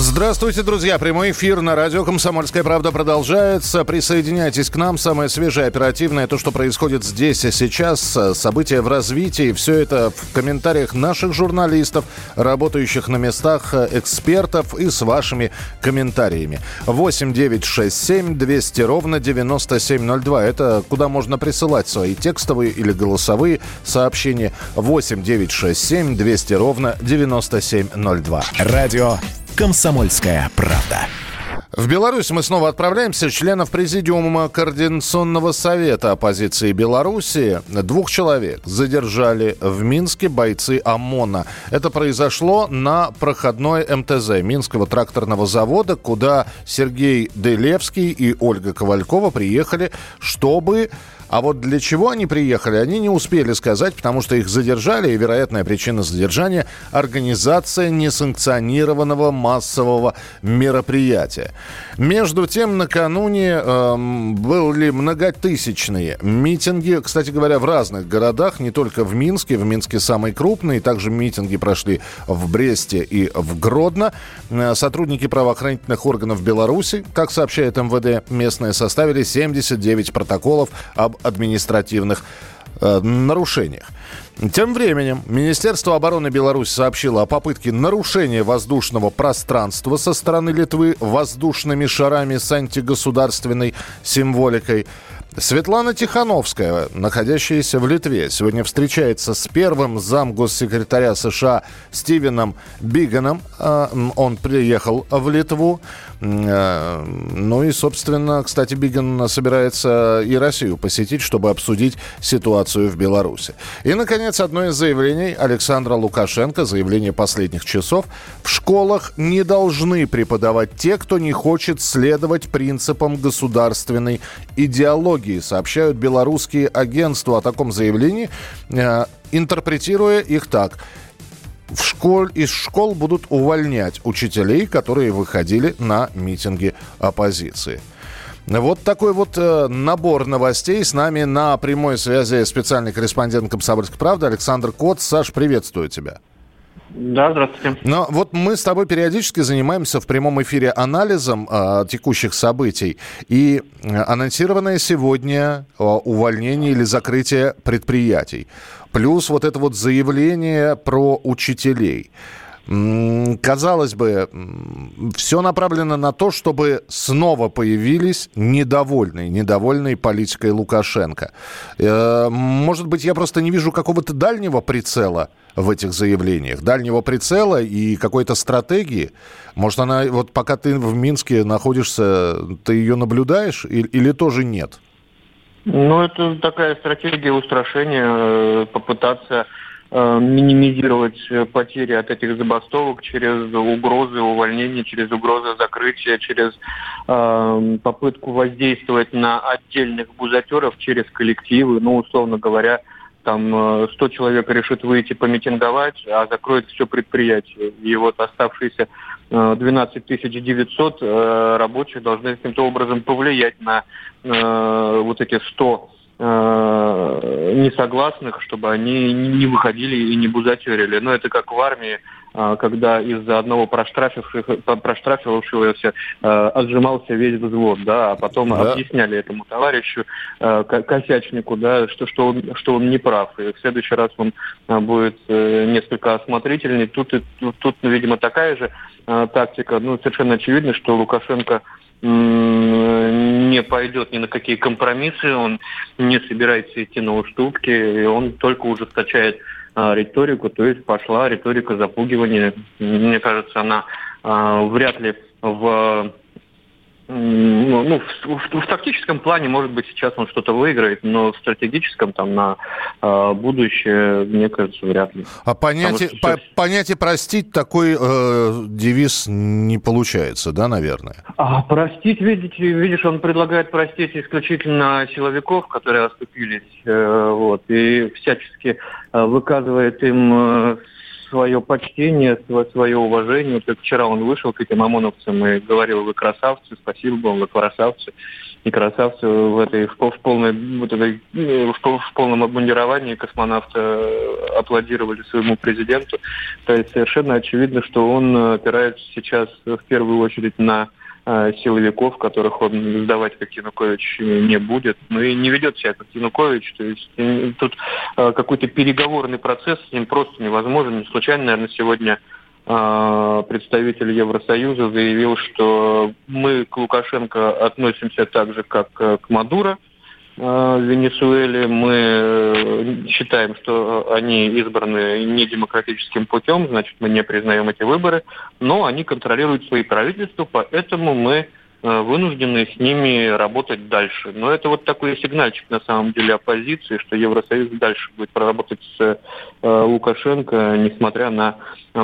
Здравствуйте, друзья. Прямой эфир на радио «Комсомольская правда» продолжается. Присоединяйтесь к нам. Самое свежее, оперативное, то, что происходит здесь и сейчас. События в развитии. Все это в комментариях наших журналистов, работающих на местах экспертов и с вашими комментариями. 8 9 6 7 200 ровно 9702. Это куда можно присылать свои текстовые или голосовые сообщения. 8 9 6 7 200 ровно 9702. Радио «Комсомольская правда». В Беларусь мы снова отправляемся. Членов Президиума Координационного совета оппозиции Беларуси двух человек задержали в Минске бойцы ОМОНа. Это произошло на проходной МТЗ Минского тракторного завода, куда Сергей Делевский и Ольга Ковалькова приехали, чтобы а вот для чего они приехали, они не успели сказать, потому что их задержали, и вероятная причина задержания – организация несанкционированного массового мероприятия. Между тем, накануне эм, были многотысячные митинги, кстати говоря, в разных городах, не только в Минске, в Минске самый крупный, также митинги прошли в Бресте и в Гродно. Э, сотрудники правоохранительных органов Беларуси, как сообщает МВД, местные составили 79 протоколов об административных э, нарушениях. Тем временем Министерство обороны Беларуси сообщило о попытке нарушения воздушного пространства со стороны Литвы воздушными шарами с антигосударственной символикой. Светлана Тихановская, находящаяся в Литве, сегодня встречается с первым замгоссекретаря США Стивеном Биганом. А, он приехал в Литву. А, ну и, собственно, кстати, Биган собирается и Россию посетить, чтобы обсудить ситуацию в Беларуси. И, наконец, одно из заявлений Александра Лукашенко, заявление последних часов. В школах не должны преподавать те, кто не хочет следовать принципам государственной идеологии, сообщают белорусские агентства о таком заявлении, э, интерпретируя их так – в школ, из школ будут увольнять учителей, которые выходили на митинги оппозиции. Вот такой вот э, набор новостей. С нами на прямой связи специальный корреспондент «Комсомольской правды» Александр Кот. Саш, приветствую тебя. Да, здравствуйте. Но вот мы с тобой периодически занимаемся в прямом эфире анализом э, текущих событий. И э, анонсированное сегодня э, увольнение или закрытие предприятий. Плюс вот это вот заявление про учителей. Казалось бы, все направлено на то, чтобы снова появились недовольные, недовольные политикой Лукашенко. Э, может быть, я просто не вижу какого-то дальнего прицела в этих заявлениях, дальнего прицела и какой-то стратегии. Может, она, вот пока ты в Минске находишься, ты ее наблюдаешь или, или тоже нет? Ну, это такая стратегия устрашения, э, попытаться э, минимизировать потери от этих забастовок через угрозы увольнения, через угрозы закрытия, через э, попытку воздействовать на отдельных бузатеров через коллективы, ну, условно говоря, там 100 человек решит выйти помитинговать, а закроет все предприятие. И вот оставшиеся 12 900 рабочих должны каким-то образом повлиять на э, вот эти 100 э, несогласных, чтобы они не выходили и не бузатерили. Но это как в армии, э, когда из-за одного проштрафившегося э, отжимался весь взвод, да, а потом да. объясняли этому товарищу, э, косячнику, да, что, что, он, что он не прав. И в следующий раз он э, будет э, несколько осмотрительней. Тут, тут, видимо, такая же э, тактика. Ну, совершенно очевидно, что Лукашенко не пойдет ни на какие компромиссы, он не собирается идти на уступки, и он только ужесточает а, риторику, то есть пошла риторика запугивания. Мне кажется, она а, вряд ли в ну, ну в, в, в тактическом плане, может быть, сейчас он что-то выиграет, но в стратегическом, там, на э, будущее, мне кажется, вряд ли. А понятие, что... по, понятие простить такой э, девиз не получается, да, наверное? А, простить, видите, видишь, он предлагает простить исключительно силовиков, которые оступились, э, вот, и всячески э, выказывает им э, свое почтение, свое уважение. Как вчера он вышел к этим ОМОНовцам и говорил, вы красавцы, спасибо вам, вы красавцы. И красавцы в этой в, в полной вот этой, в, в полном обмундировании космонавта аплодировали своему президенту. То есть совершенно очевидно, что он опирается сейчас в первую очередь на Э, силовиков, которых он сдавать как Янукович не будет. Ну и не ведет себя как Янукович. То есть э, тут э, какой-то переговорный процесс с ним просто невозможен. Не случайно, наверное, сегодня представитель Евросоюза заявил, что мы к Лукашенко относимся так же, как к Мадуро в Венесуэле. Мы считаем, что они избраны недемократическим путем, значит, мы не признаем эти выборы, но они контролируют свои правительства, поэтому мы Э, вынуждены с ними работать дальше. Но это вот такой сигнальчик на самом деле оппозиции, что Евросоюз дальше будет проработать с э, Лукашенко, несмотря на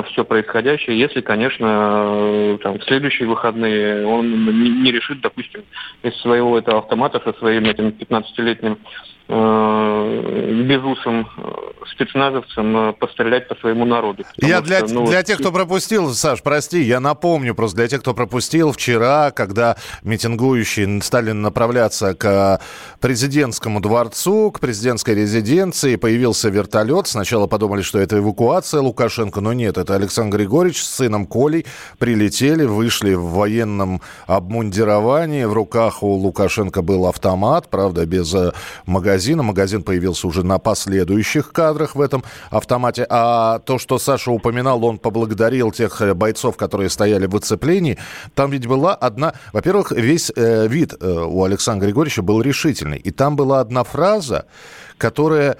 все происходящее, если, конечно, э, там, в следующие выходные он не, не решит, допустим, из своего этого автомата со своим этим 15-летним э, безусым э, спецназовцам э, пострелять по своему народу. Я для, что, ну, для тех, кто пропустил, Саш, прости, я напомню просто для тех, кто пропустил вчера, когда митингующие стали направляться к президентскому дворцу, к президентской резиденции, появился вертолет. Сначала подумали, что это эвакуация Лукашенко, но нет, это Александр Григорьевич с сыном Колей прилетели, вышли в военном обмундировании, в руках у Лукашенко был автомат, правда, без э, магазина. Магазин появился уже на последующих кадрах в этом автомате. А то, что Саша упоминал, он поблагодарил тех э, бойцов, которые стояли в оцеплении. Там ведь была одна... Во-первых, весь э, вид э, у Александра Григорьевича был решительный. И там была одна фраза, которая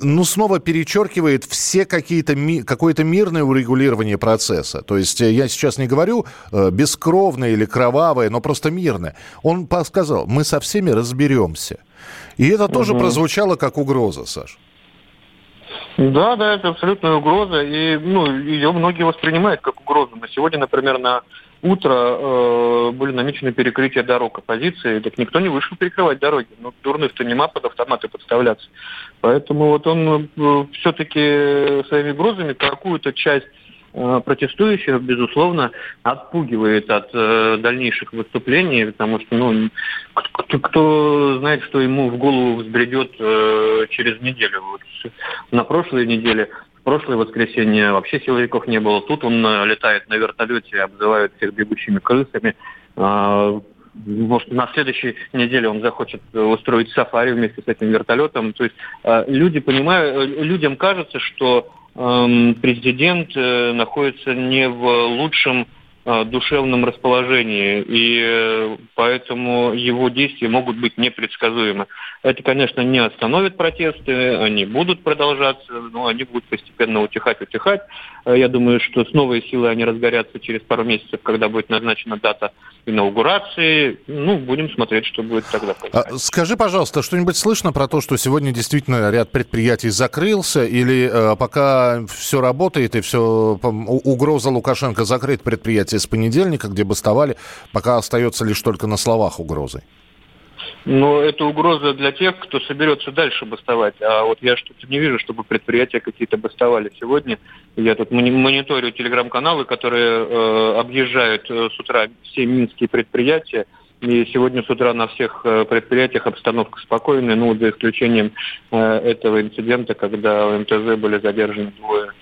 ну, снова перечеркивает все какие-то, ми, какое-то мирное урегулирование процесса. То есть э, я сейчас не говорю э, бескровное или кровавое, но просто мирное. Он сказал, мы со всеми разберемся. И это тоже угу. прозвучало как угроза, Саш. Да, да, это абсолютная угроза, и ну, ее многие воспринимают как угрозу. На сегодня, например, на утро э, были намечены перекрытия дорог оппозиции, так никто не вышел перекрывать дороги. Ну, дурных-то нема под автоматы подставляться. Поэтому вот он э, все-таки своими угрозами какую-то часть Э, протестующих, безусловно, отпугивает от э, дальнейших выступлений, потому что, ну, кто, кто знает, что ему в голову взбредет э, через неделю. Вот на прошлой неделе, в прошлое воскресенье вообще силовиков не было. Тут он э, летает на вертолете, обзывает всех бегущими крысами. Э, может, на следующей неделе он захочет устроить сафари вместе с этим вертолетом. То есть э, люди понимают, э, людям кажется, что президент э, находится не в лучшем душевном расположении, и э, поэтому его действия могут быть непредсказуемы. Это, конечно, не остановит протесты, они будут продолжаться, но они будут постепенно утихать, утихать. Я думаю, что с новой силой они разгорятся через пару месяцев, когда будет назначена дата инаугурации. Ну, будем смотреть, что будет тогда. А, скажи, пожалуйста, что-нибудь слышно про то, что сегодня действительно ряд предприятий закрылся, или э, пока все работает и все угроза Лукашенко закрыть предприятие с понедельника, где бастовали, пока остается лишь только на словах угрозы? Но это угроза для тех, кто соберется дальше бастовать. А вот я что-то не вижу, чтобы предприятия какие-то бастовали сегодня. Я тут мониторю телеграм-каналы, которые э, объезжают э, с утра все минские предприятия. И сегодня с утра на всех э, предприятиях обстановка спокойная, ну, за исключением э, этого инцидента, когда в МТЗ были задержаны двое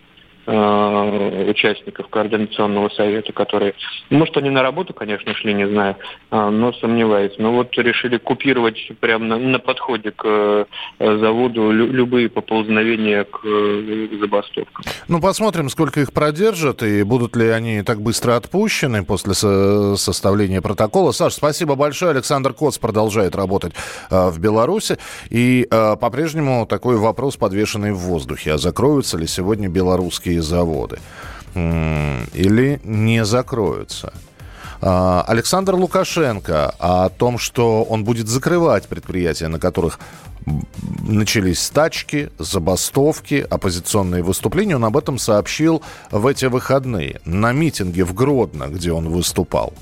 участников координационного совета, которые, может, они на работу, конечно, шли, не знаю, а, но сомневаюсь. Но вот решили купировать прямо на, на подходе к э, заводу любые поползновения к э, забастовкам. Ну, посмотрим, сколько их продержат и будут ли они так быстро отпущены после со составления протокола. Саш, спасибо большое. Александр Коц продолжает работать в Беларуси. И по-прежнему такой вопрос подвешенный в воздухе. А закроются ли сегодня белорусские заводы или не закроются. А, Александр Лукашенко о том, что он будет закрывать предприятия, на которых начались стачки, забастовки, оппозиционные выступления. Он об этом сообщил в эти выходные на митинге в Гродно, где он выступал.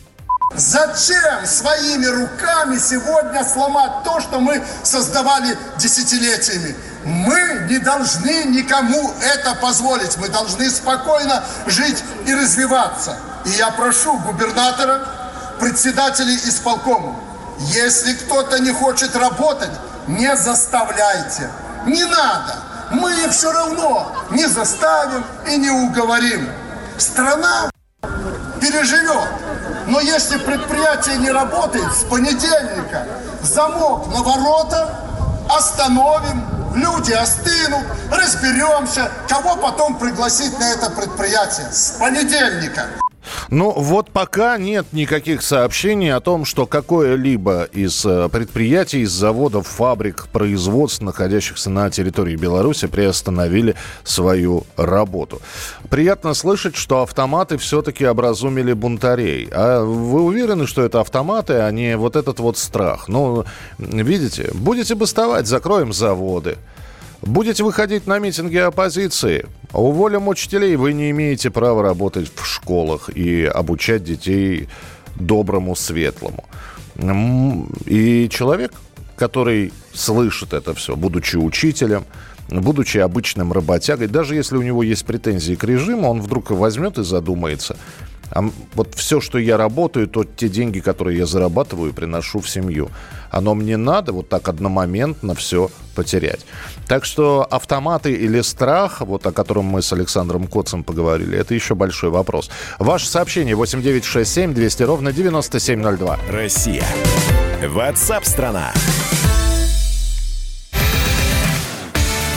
Зачем своими руками сегодня сломать то, что мы создавали десятилетиями? Мы не должны никому это позволить. Мы должны спокойно жить и развиваться. И я прошу губернатора, председателей исполкома, если кто-то не хочет работать, не заставляйте. Не надо. Мы все равно не заставим и не уговорим. Страна переживет. Но если предприятие не работает, с понедельника замок на ворота остановим, люди остынут, разберемся, кого потом пригласить на это предприятие. С понедельника. Ну, вот пока нет никаких сообщений о том, что какое-либо из э, предприятий, из заводов, фабрик, производств, находящихся на территории Беларуси, приостановили свою работу. Приятно слышать, что автоматы все-таки образумили бунтарей. А вы уверены, что это автоматы, а не вот этот вот страх? Ну, видите, будете бастовать, закроем заводы. Будете выходить на митинги оппозиции? Уволим учителей, вы не имеете права работать в школах и обучать детей доброму, светлому. И человек, который слышит это все, будучи учителем, будучи обычным работягой, даже если у него есть претензии к режиму, он вдруг возьмет и задумается – а вот все, что я работаю, то те деньги, которые я зарабатываю, приношу в семью. Оно мне надо вот так одномоментно все потерять. Так что автоматы или страх, вот о котором мы с Александром Коцем поговорили, это еще большой вопрос. Ваше сообщение 8967 200 ровно 9702. Россия. Ватсап-страна!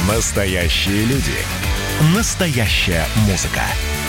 Настоящие люди. Настоящая музыка.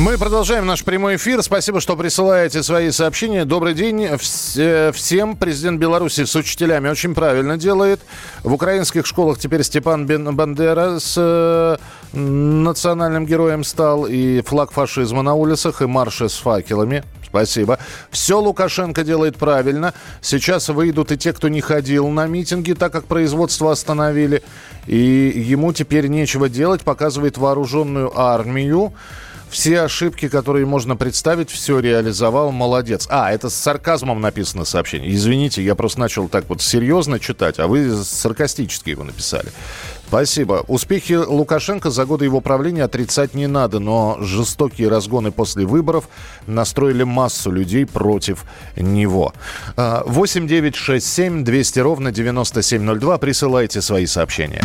Мы продолжаем наш прямой эфир. Спасибо, что присылаете свои сообщения. Добрый день э, всем. Президент Беларуси с учителями очень правильно делает. В украинских школах теперь Степан Бандера с э, национальным героем стал. И флаг фашизма на улицах, и марши с факелами. Спасибо. Все Лукашенко делает правильно. Сейчас выйдут и те, кто не ходил на митинги, так как производство остановили. И ему теперь нечего делать. Показывает вооруженную армию все ошибки, которые можно представить, все реализовал, молодец. А, это с сарказмом написано сообщение. Извините, я просто начал так вот серьезно читать, а вы саркастически его написали. Спасибо. Успехи Лукашенко за годы его правления отрицать не надо, но жестокие разгоны после выборов настроили массу людей против него. 8 9 6 7 200 ровно 9702. Присылайте свои сообщения.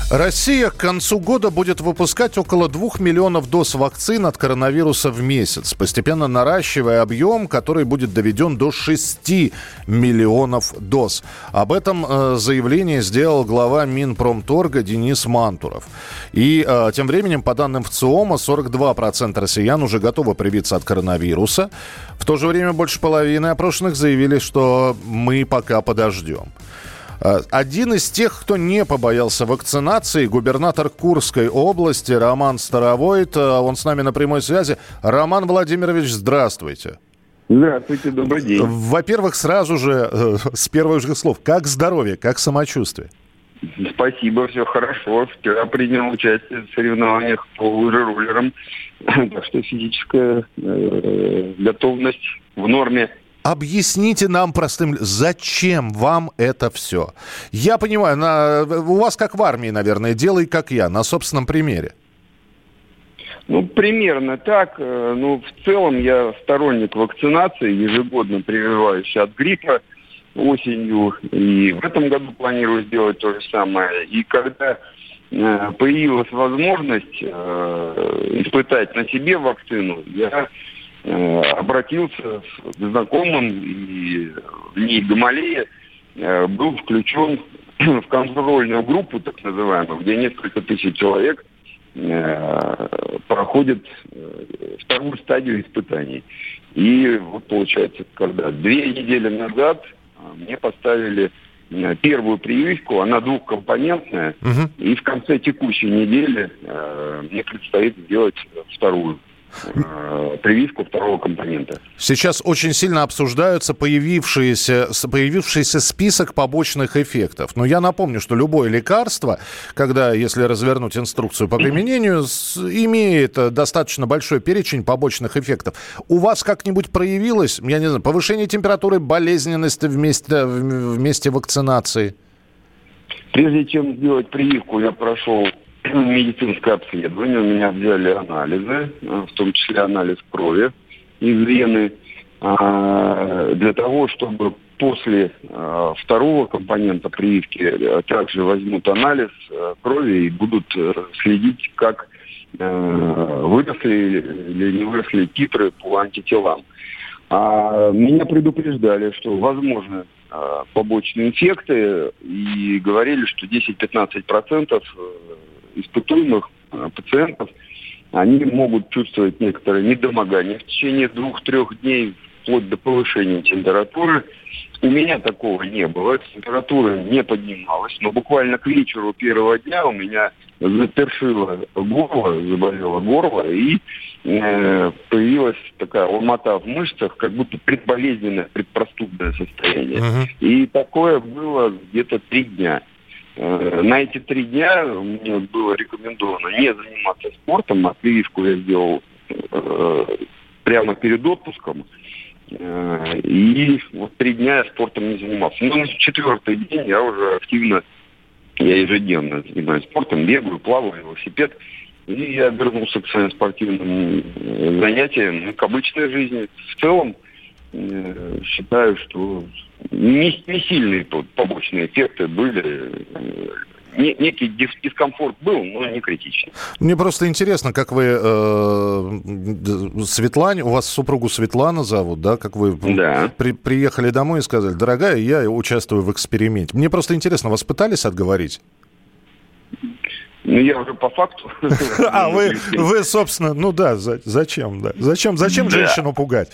Россия к концу года будет выпускать около 2 миллионов доз вакцин от коронавируса в месяц, постепенно наращивая объем, который будет доведен до 6 миллионов доз. Об этом э, заявление сделал глава Минпромторга Денис Мантуров. И э, тем временем, по данным ВЦИОМа, 42% россиян уже готовы привиться от коронавируса. В то же время больше половины опрошенных заявили, что мы пока подождем. Э, один из тех, кто не побоялся вакцинации, губернатор Курской области Роман Старовойт. Э, он с нами на прямой связи. Роман Владимирович, здравствуйте. Здравствуйте, добрый день. Во-первых, сразу же, э, с первых же слов, как здоровье, как самочувствие? Спасибо, все хорошо. Вчера принял участие в соревнованиях по лыжероллерам. Так что физическая э, готовность в норме. Объясните нам простым, зачем вам это все? Я понимаю, на, у вас как в армии, наверное, делай как я, на собственном примере. Ну, примерно так. Э, ну, в целом я сторонник вакцинации, ежегодно прививаюсь от гриппа осенью. И в этом году планирую сделать то же самое. И когда э, появилась возможность испытать на себе вакцину, я обратился к знакомым и ней Гамалея был включен в контрольную группу, так называемую, где несколько тысяч человек проходят вторую стадию испытаний. И вот получается, когда две недели назад мне поставили Э, первую прививку, она двухкомпонентная, угу. и в конце текущей недели э, мне предстоит сделать вторую э, прививку второго компонента. Сейчас очень сильно обсуждаются появившиеся, появившийся список побочных эффектов. Но я напомню, что любое лекарство, когда, если развернуть инструкцию по применению, имеет достаточно большой перечень побочных эффектов. У вас как-нибудь проявилось, я не знаю, повышение температуры, болезненности вместе, вместе вакцинации? Прежде чем сделать прививку, я прошел медицинское обследование, у меня взяли анализы, э, в том числе анализ крови из вены, а, для того, чтобы после э, второго компонента прививки э, также возьмут анализ крови и будут следить, как выросли или не выросли титры по антителам. А меня предупреждали, что возможны побочные эффекты и говорили, что 10-15% испытуемых э, пациентов, они могут чувствовать некоторое недомогание в течение двух-трех дней, вплоть до повышения температуры. У меня такого не было, температура не поднималась, но буквально к вечеру первого дня у меня запершило горло, заболело горло, и э, появилась такая ломота в мышцах, как будто предболезненное, предпростудное состояние. Uh-huh. И такое было где-то три дня. Э, на эти три дня мне было рекомендовано не заниматься спортом, прививку я сделал э, прямо перед отпуском. Э, и вот три дня я спортом не занимался. Но на четвертый день я уже активно, я ежедневно занимаюсь спортом, бегаю, плаваю, велосипед. И я вернулся к своим спортивным занятиям, к обычной жизни. В целом, считаю, что не, не сильные тут побочные эффекты были. Не, некий дискомфорт был, но не критичный. Мне просто интересно, как вы э, Светлане, у вас супругу Светлана зовут, да? Как вы да. при, приехали домой и сказали, дорогая, я участвую в эксперименте. Мне просто интересно, вас пытались отговорить? Ну, я уже по факту. А, вы, вы, собственно, ну да, зачем, да? Зачем, зачем да. женщину пугать?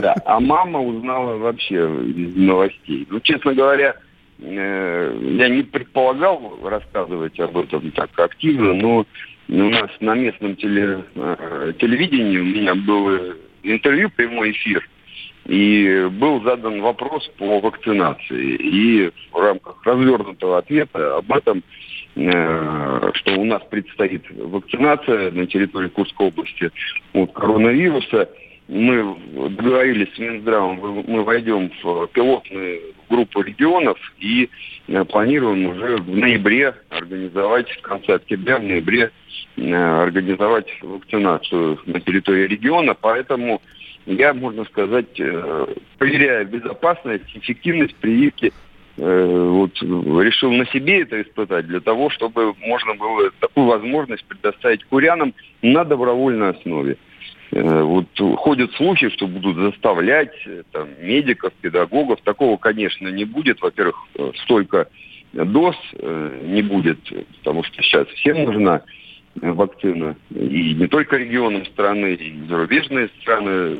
Да, а мама узнала вообще из новостей. Ну, честно говоря, э, я не предполагал рассказывать об этом так активно, но у нас на местном теле, э, телевидении у меня было интервью, прямой эфир, и был задан вопрос по вакцинации. И в рамках развернутого ответа об этом что у нас предстоит вакцинация на территории Курской области от коронавируса. Мы договорились с Минздравом, мы войдем в пилотную группу регионов и э, планируем уже в ноябре организовать, в конце октября, в ноябре э, организовать вакцинацию на территории региона. Поэтому я, можно сказать, проверяю безопасность, эффективность прививки Э, вот решил на себе это испытать для того, чтобы можно было такую возможность предоставить курянам на добровольной основе. Э, вот ходят слухи, что будут заставлять э, там, медиков, педагогов. Такого, конечно, не будет. Во-первых, столько доз не будет, потому что сейчас всем нужна вакцина. И не только регионам страны, и зарубежные страны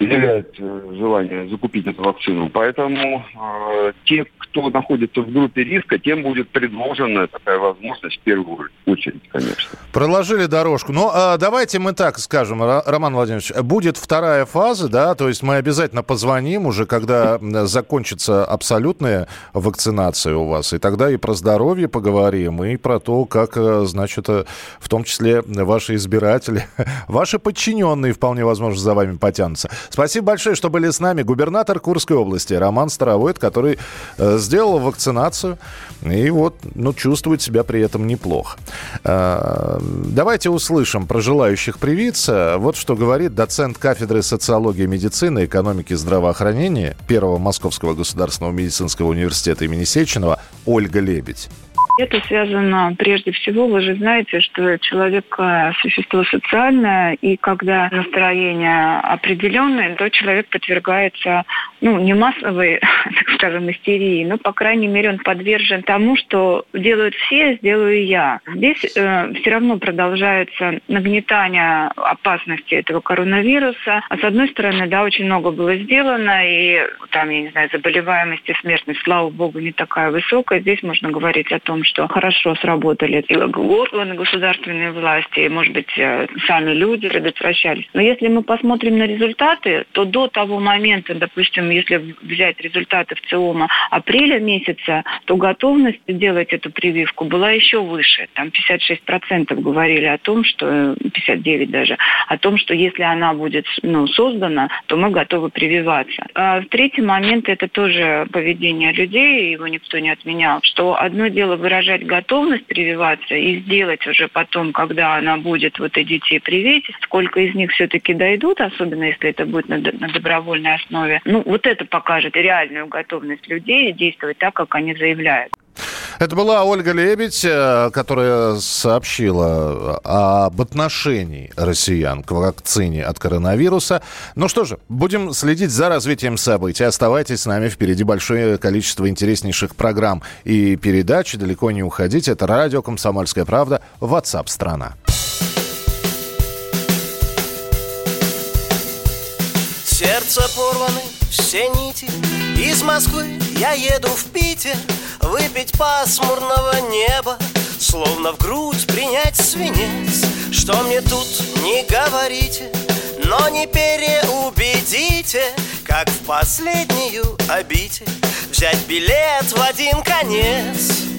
изъявляют э, желание закупить эту вакцину. Поэтому э, те, кто находится в группе риска, тем будет предложена такая возможность в первую очередь, конечно. Проложили дорожку. Ну, а давайте мы так скажем, Роман Владимирович, будет вторая фаза, да, то есть мы обязательно позвоним уже, когда закончится абсолютная вакцинация у вас, и тогда и про здоровье поговорим, и про то, как, э, значит, э, в том числе ваши избиратели, ваши подчиненные, вполне возможно, за вами потянутся. Спасибо большое, что были с нами. Губернатор Курской области Роман Старовойт, который э, сделал вакцинацию и вот, ну, чувствует себя при этом неплохо. Э, давайте услышим про желающих привиться. Вот что говорит доцент кафедры социологии медицины, экономики и здравоохранения Первого Московского государственного медицинского университета имени Сеченова Ольга Лебедь. Это связано прежде всего, вы же знаете, что человек э, существо социальное, и когда настроение определенное, то человек подвергается, ну, не массовой, так скажем, истерии, но, по крайней мере, он подвержен тому, что делают все, сделаю я. Здесь э, все равно продолжается нагнетание опасности этого коронавируса. А с одной стороны, да, очень много было сделано, и там, я не знаю, заболеваемость и смертность, слава богу, не такая высокая. Здесь можно говорить о том, что хорошо сработали и органы государственной власти, и, может быть, э, сами люди предотвращались. Но если мы посмотрим на результаты, то до того момента, допустим, если взять результаты в ЦИОМа апреля месяца, то готовность делать эту прививку была еще выше. Там 56% говорили о том, что 59 даже, о том, что если она будет ну, создана, то мы готовы прививаться. А третий момент – это тоже поведение людей, его никто не отменял, что одно дело выражать готовность прививаться и сделать уже потом, когда она будет, вот идите и привейте, сколько из них все-таки дойдут, особенно если это будет на, на добровольной основе. Ну, вот это покажет реальную готовность людей действовать так, как они заявляют. Это была Ольга Лебедь, э, которая сообщила об отношении россиян к вакцине от коронавируса. Ну что же, будем следить за развитием событий. Оставайтесь с нами. Впереди большое количество интереснейших программ и передач. Далеко не уходите. Это радио «Комсомольская правда». WhatsApp страна Сердце порваны все нити Из Москвы. Я еду в Питер Выпить пасмурного неба Словно в грудь принять свинец. Что мне тут не говорите Но не переубедите Как в последнюю обитель Взять билет в один конец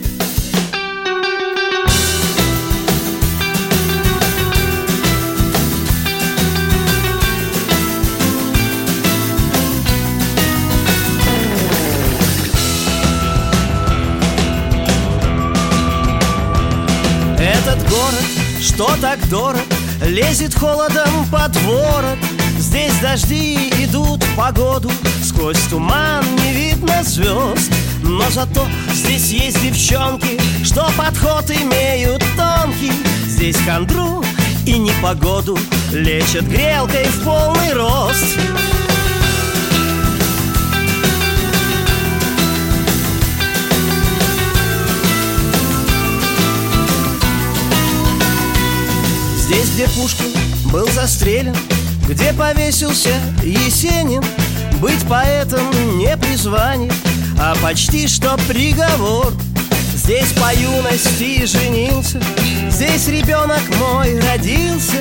что так дорог, лезет холодом под ворот. Здесь дожди идут погоду, сквозь туман не видно звезд. Но зато здесь есть девчонки, что подход имеют тонкий. Здесь хандру и непогоду лечат грелкой в полный рост где Пушкин был застрелен Где повесился Есенин. Быть поэтом не призвание А почти что приговор. Здесь по юности женился Здесь ребенок мой родился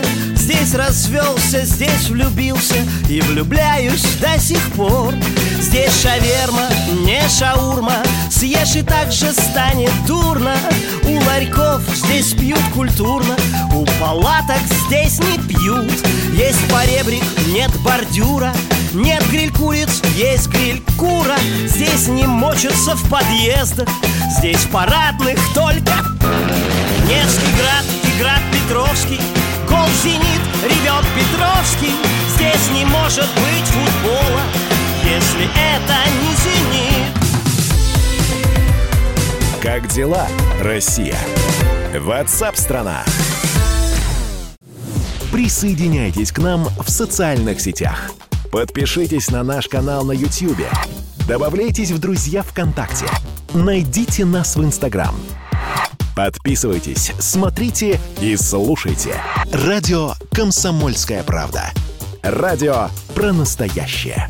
Здесь развелся, здесь влюбился И влюбляюсь до сих пор. Здесь шаверма, не шаурма Съешь и так же станет дурно. У ларьков здесь пьют культурно У палаток здесь не пьют. Есть поребрик, нет бордюра Нет гриль-куриц, есть гриль-кура. Здесь не мочатся в подъездах Здесь парадных только Невский град и град Петровский Гол «Зенит» ревет Петровский Здесь не может быть футбола Если это не «Зенит» Как дела, Россия? Ватсап-страна! Присоединяйтесь к нам в социальных сетях. Подпишитесь на наш канал на YouTube. Добавляйтесь в друзья ВКонтакте. Найдите нас в Инстаграм – Подписывайтесь, смотрите и слушайте. Радио «Комсомольская правда». Радио про настоящее.